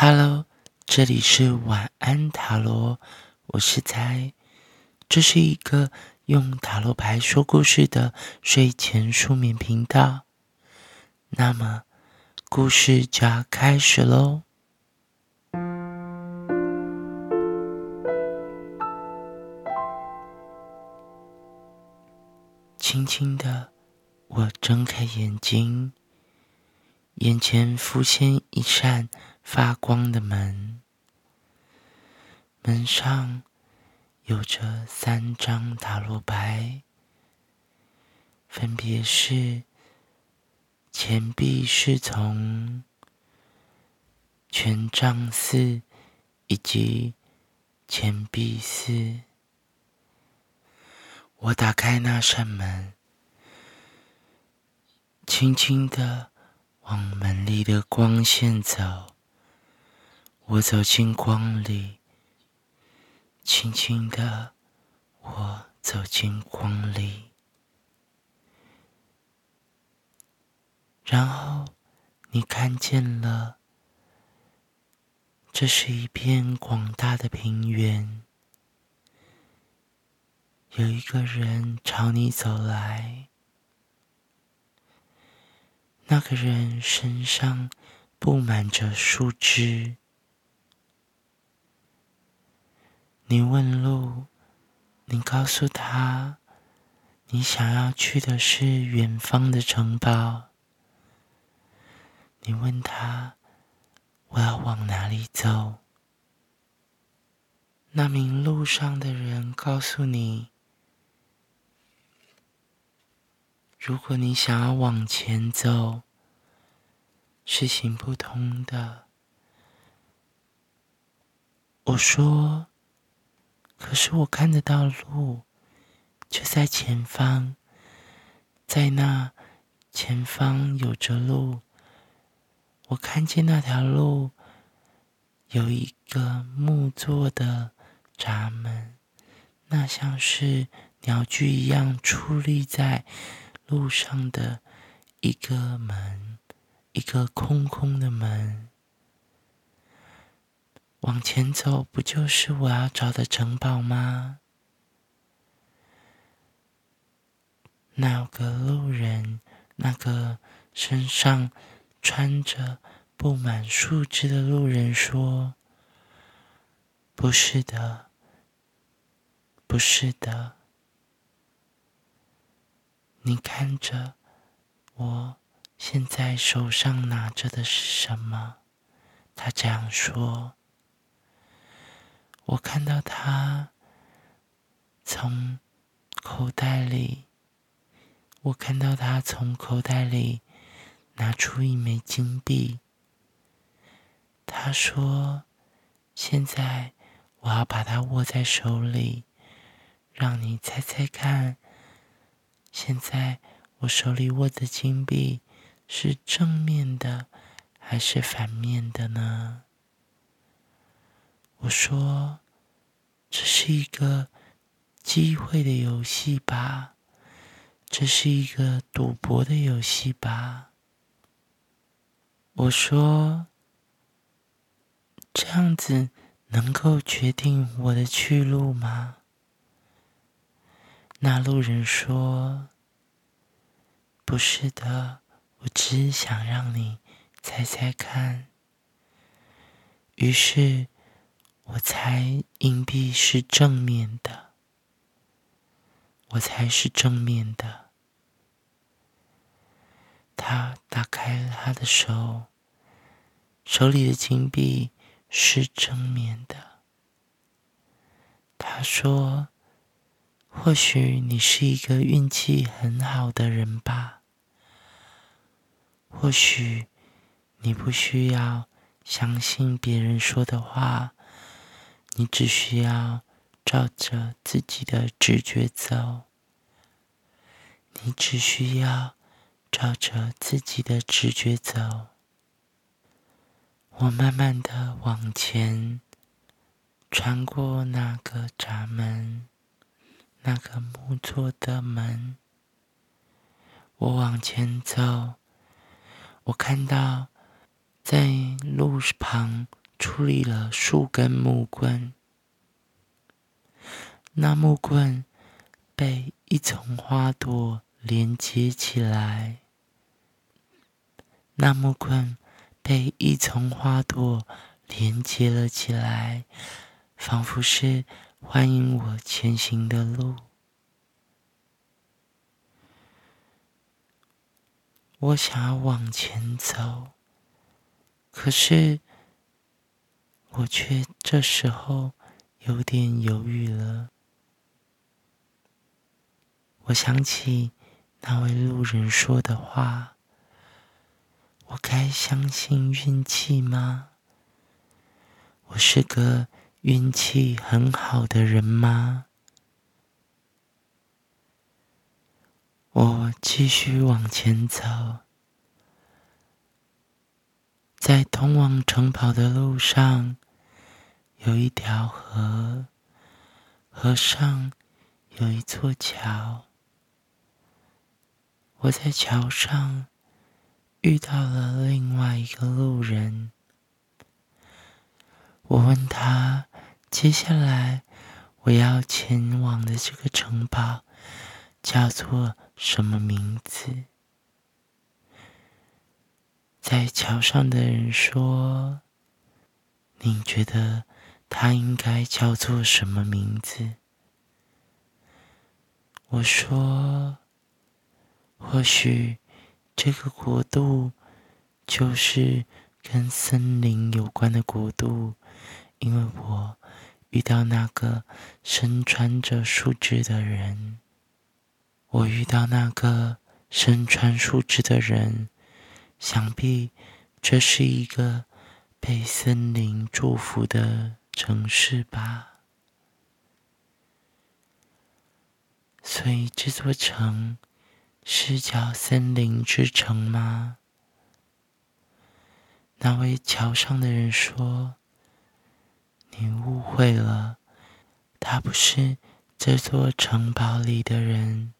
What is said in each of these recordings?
Hello，这里是晚安塔罗，我是猜，这是一个用塔罗牌说故事的睡前书眠频道。那么，故事就要开始喽。轻轻的，我睁开眼睛，眼前浮现一扇。发光的门，门上有着三张塔罗牌，分别是钱币侍从、权杖四以及钱币四。我打开那扇门，轻轻的往门里的光线走。我走进光里，轻轻的，我走进光里，然后你看见了，这是一片广大的平原，有一个人朝你走来，那个人身上布满着树枝。你问路，你告诉他，你想要去的是远方的城堡。你问他，我要往哪里走？那名路上的人告诉你，如果你想要往前走，是行不通的。我说。可是我看得到路，就在前方，在那前方有着路。我看见那条路有一个木做的闸门，那像是鸟居一样矗立在路上的一个门，一个空空的门。往前走，不就是我要找的城堡吗？那个路人，那个身上穿着布满树枝的路人说：“不是的，不是的。你看着，我现在手上拿着的是什么？”他这样说。我看到他从口袋里，我看到他从口袋里拿出一枚金币。他说：“现在我要把它握在手里，让你猜猜看，现在我手里握的金币是正面的还是反面的呢？”我说：“这是一个机会的游戏吧，这是一个赌博的游戏吧。”我说：“这样子能够决定我的去路吗？”那路人说：“不是的，我只想让你猜猜看。”于是。我猜硬币是正面的，我猜是正面的。他打开了他的手，手里的金币是正面的。他说：“或许你是一个运气很好的人吧？或许你不需要相信别人说的话。”你只需要照着自己的直觉走，你只需要照着自己的直觉走。我慢慢的往前，穿过那个闸门，那个木做的门。我往前走，我看到在路旁处理了数根木棍。那木棍被一丛花朵连接起来。那木棍被一丛花朵连接了起来，仿佛是欢迎我前行的路。我想要往前走，可是我却这时候有点犹豫了。我想起那位路人说的话：“我该相信运气吗？我是个运气很好的人吗？”我继续往前走，在通往城堡的路上有一条河，河上有一座桥。我在桥上遇到了另外一个路人，我问他，接下来我要前往的这个城堡叫做。什么名字？在桥上的人说：“你觉得他应该叫做什么名字？”我说：“或许这个国度就是跟森林有关的国度，因为我遇到那个身穿着树枝的人。”我遇到那个身穿树枝的人，想必这是一个被森林祝福的城市吧。所以这座城是叫森林之城吗？那位桥上的人说：“你误会了，他不是这座城堡里的人。”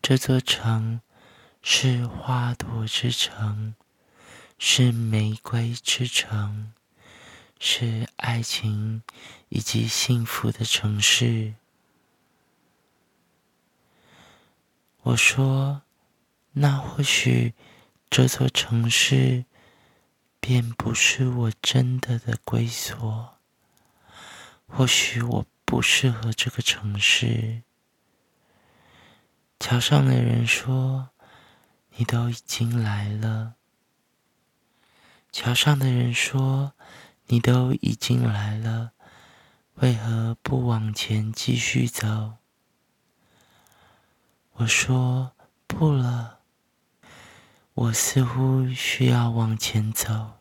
这座城是花朵之城，是玫瑰之城，是爱情以及幸福的城市。我说，那或许这座城市便不是我真的的归所。或许我不适合这个城市。桥上的人说：“你都已经来了。”桥上的人说：“你都已经来了，为何不往前继续走？”我说：“不了，我似乎需要往前走。”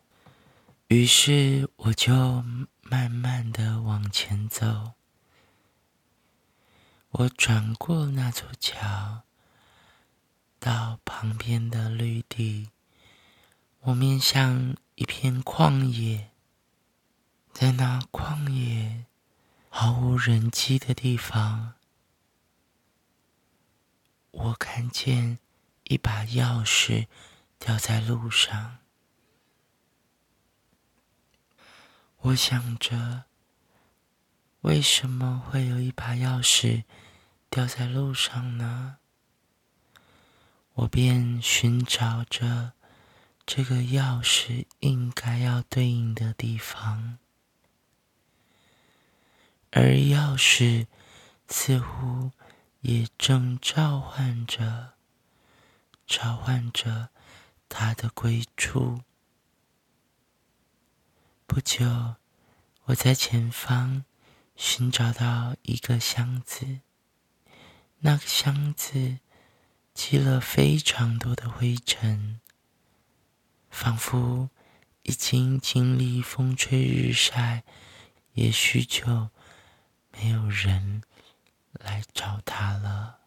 于是我就慢慢的往前走。我转过那座桥，到旁边的绿地。我面向一片旷野，在那旷野毫无人迹的地方，我看见一把钥匙掉在路上。我想着。为什么会有一把钥匙掉在路上呢？我便寻找着这个钥匙应该要对应的地方，而钥匙似乎也正召唤着，召唤着它的归处。不久，我在前方。寻找到一个箱子，那个箱子积了非常多的灰尘，仿佛已经经历风吹日晒，也许久没有人来找他了。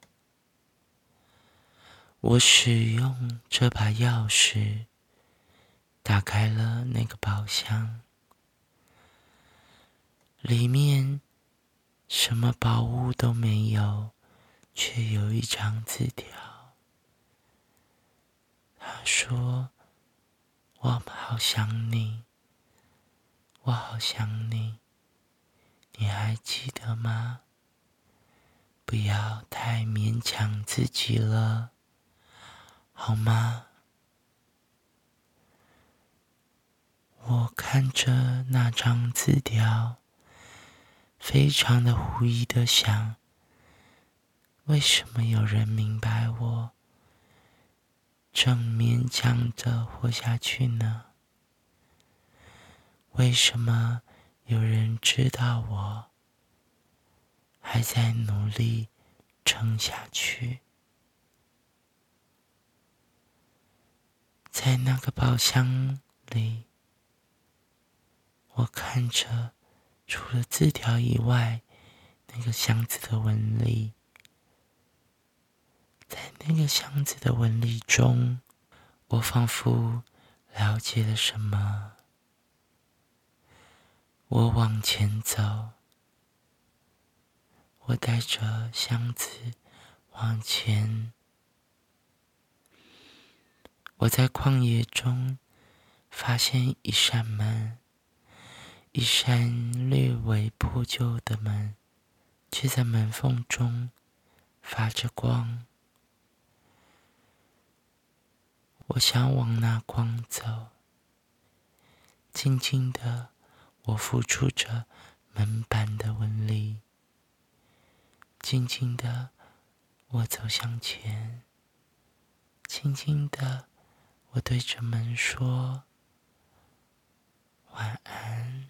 我使用这把钥匙打开了那个宝箱。里面什么宝物都没有，却有一张字条。他说：“我好想你，我好想你，你还记得吗？不要太勉强自己了，好吗？我看着那张字条，非常的狐疑的想：为什么有人明白我，正勉强着活下去呢？为什么有人知道我还在努力撑下去？在那个包厢里，我看着除了字条以外那个箱子的纹理，在那个箱子的纹理中，我仿佛了解了什么。我往前走，我带着箱子往前。我在旷野中发现一扇门，一扇略微破旧的门，却在门缝中发着光。我想往那光走，静静的。我抚触着门板的纹理，静静的，我走向前，轻轻的，我对着门说：“晚安。”